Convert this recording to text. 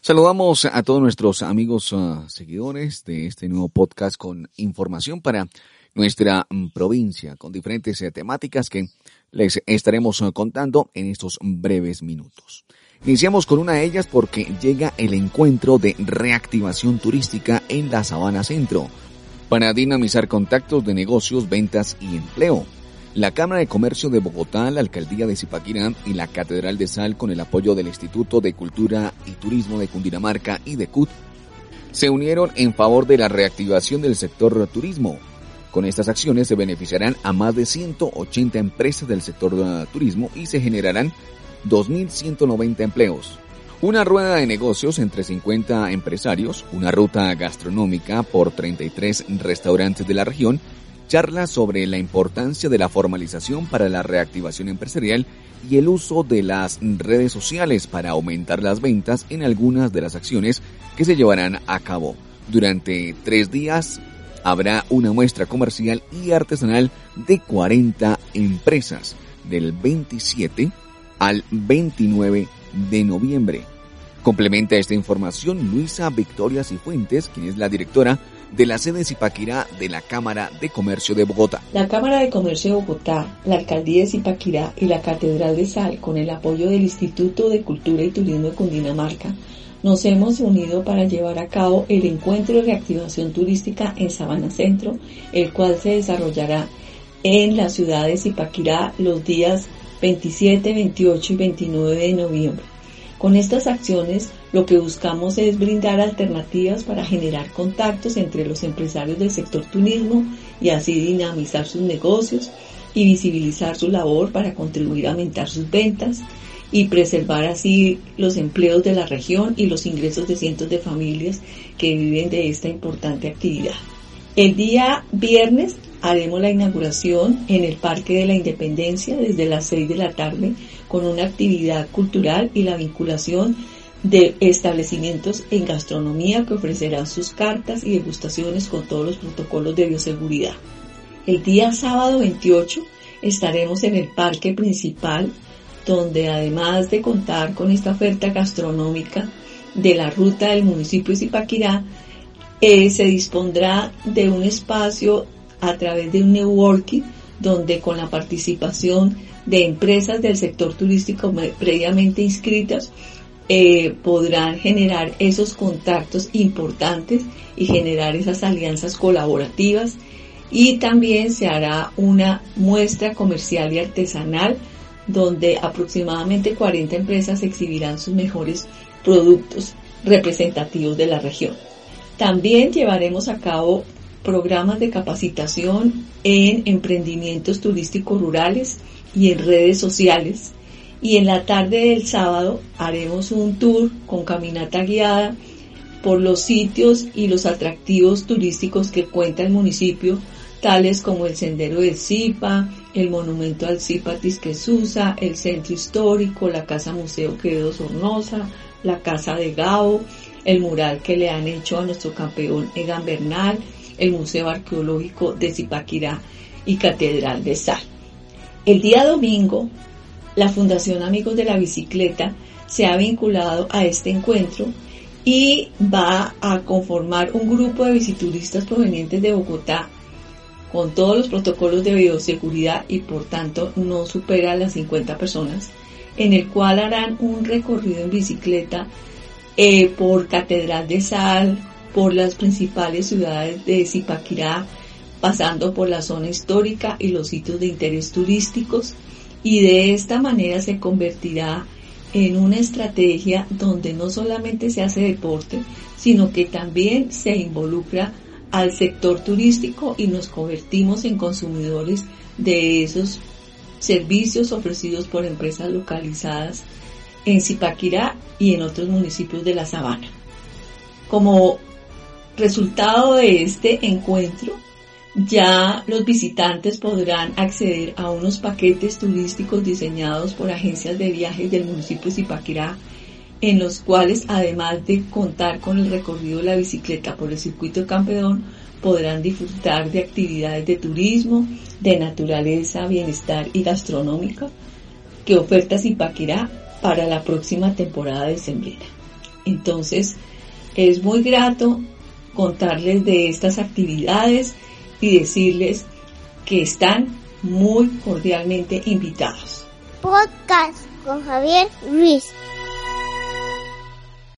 Saludamos a todos nuestros amigos uh, seguidores de este nuevo podcast con información para nuestra um, provincia, con diferentes uh, temáticas que les estaremos uh, contando en estos breves minutos. Iniciamos con una de ellas porque llega el encuentro de reactivación turística en la Sabana Centro para dinamizar contactos de negocios, ventas y empleo. La Cámara de Comercio de Bogotá, la Alcaldía de Zipaquirá y la Catedral de Sal con el apoyo del Instituto de Cultura y Turismo de Cundinamarca y de CUT se unieron en favor de la reactivación del sector turismo. Con estas acciones se beneficiarán a más de 180 empresas del sector turismo y se generarán 2.190 empleos. Una rueda de negocios entre 50 empresarios, una ruta gastronómica por 33 restaurantes de la región, charla sobre la importancia de la formalización para la reactivación empresarial y el uso de las redes sociales para aumentar las ventas en algunas de las acciones que se llevarán a cabo. Durante tres días habrá una muestra comercial y artesanal de 40 empresas del 27 al 29 de noviembre. Complementa esta información Luisa Victoria Cifuentes, quien es la directora de la sede Zipaquirá de la Cámara de Comercio de Bogotá. La Cámara de Comercio de Bogotá, la Alcaldía de Zipaquirá y la Catedral de Sal, con el apoyo del Instituto de Cultura y Turismo de Cundinamarca, nos hemos unido para llevar a cabo el encuentro de reactivación turística en Sabana Centro, el cual se desarrollará en la ciudad de Zipaquirá los días 27, 28 y 29 de noviembre. Con estas acciones lo que buscamos es brindar alternativas para generar contactos entre los empresarios del sector turismo y así dinamizar sus negocios y visibilizar su labor para contribuir a aumentar sus ventas y preservar así los empleos de la región y los ingresos de cientos de familias que viven de esta importante actividad. El día viernes haremos la inauguración en el Parque de la Independencia desde las 6 de la tarde con una actividad cultural y la vinculación de establecimientos en gastronomía que ofrecerán sus cartas y degustaciones con todos los protocolos de bioseguridad. El día sábado 28 estaremos en el parque principal donde además de contar con esta oferta gastronómica de la ruta del municipio de Zipaquirá, eh, se dispondrá de un espacio a través de un networking donde con la participación de empresas del sector turístico previamente inscritas eh, podrán generar esos contactos importantes y generar esas alianzas colaborativas y también se hará una muestra comercial y artesanal donde aproximadamente 40 empresas exhibirán sus mejores productos representativos de la región. También llevaremos a cabo programas de capacitación en emprendimientos turísticos rurales y en redes sociales. Y en la tarde del sábado haremos un tour con caminata guiada por los sitios y los atractivos turísticos que cuenta el municipio, tales como el Sendero del Zipa, el Monumento al Zipa Tisquesusa, el Centro Histórico, la Casa Museo Quevedo Sornosa, la Casa de Gao, el mural que le han hecho a nuestro campeón Egan Bernal, el Museo Arqueológico de Zipaquirá y Catedral de Sal. El día domingo, la Fundación Amigos de la Bicicleta se ha vinculado a este encuentro y va a conformar un grupo de visituristas provenientes de Bogotá con todos los protocolos de bioseguridad y por tanto no supera las 50 personas, en el cual harán un recorrido en bicicleta eh, por Catedral de Sal, por las principales ciudades de Zipaquirá, pasando por la zona histórica y los sitios de interés turísticos, y de esta manera se convertirá en una estrategia donde no solamente se hace deporte, sino que también se involucra al sector turístico y nos convertimos en consumidores de esos servicios ofrecidos por empresas localizadas en Zipaquirá y en otros municipios de la sabana. Como resultado de este encuentro, ya los visitantes podrán acceder a unos paquetes turísticos diseñados por agencias de viajes del municipio de Zipaquirá, en los cuales además de contar con el recorrido de la bicicleta por el circuito de Campeón, podrán disfrutar de actividades de turismo, de naturaleza, bienestar y gastronómica que oferta Zipaquirá para la próxima temporada de sembrina. Entonces, es muy grato contarles de estas actividades y decirles que están muy cordialmente invitados. Podcast con Javier Ruiz.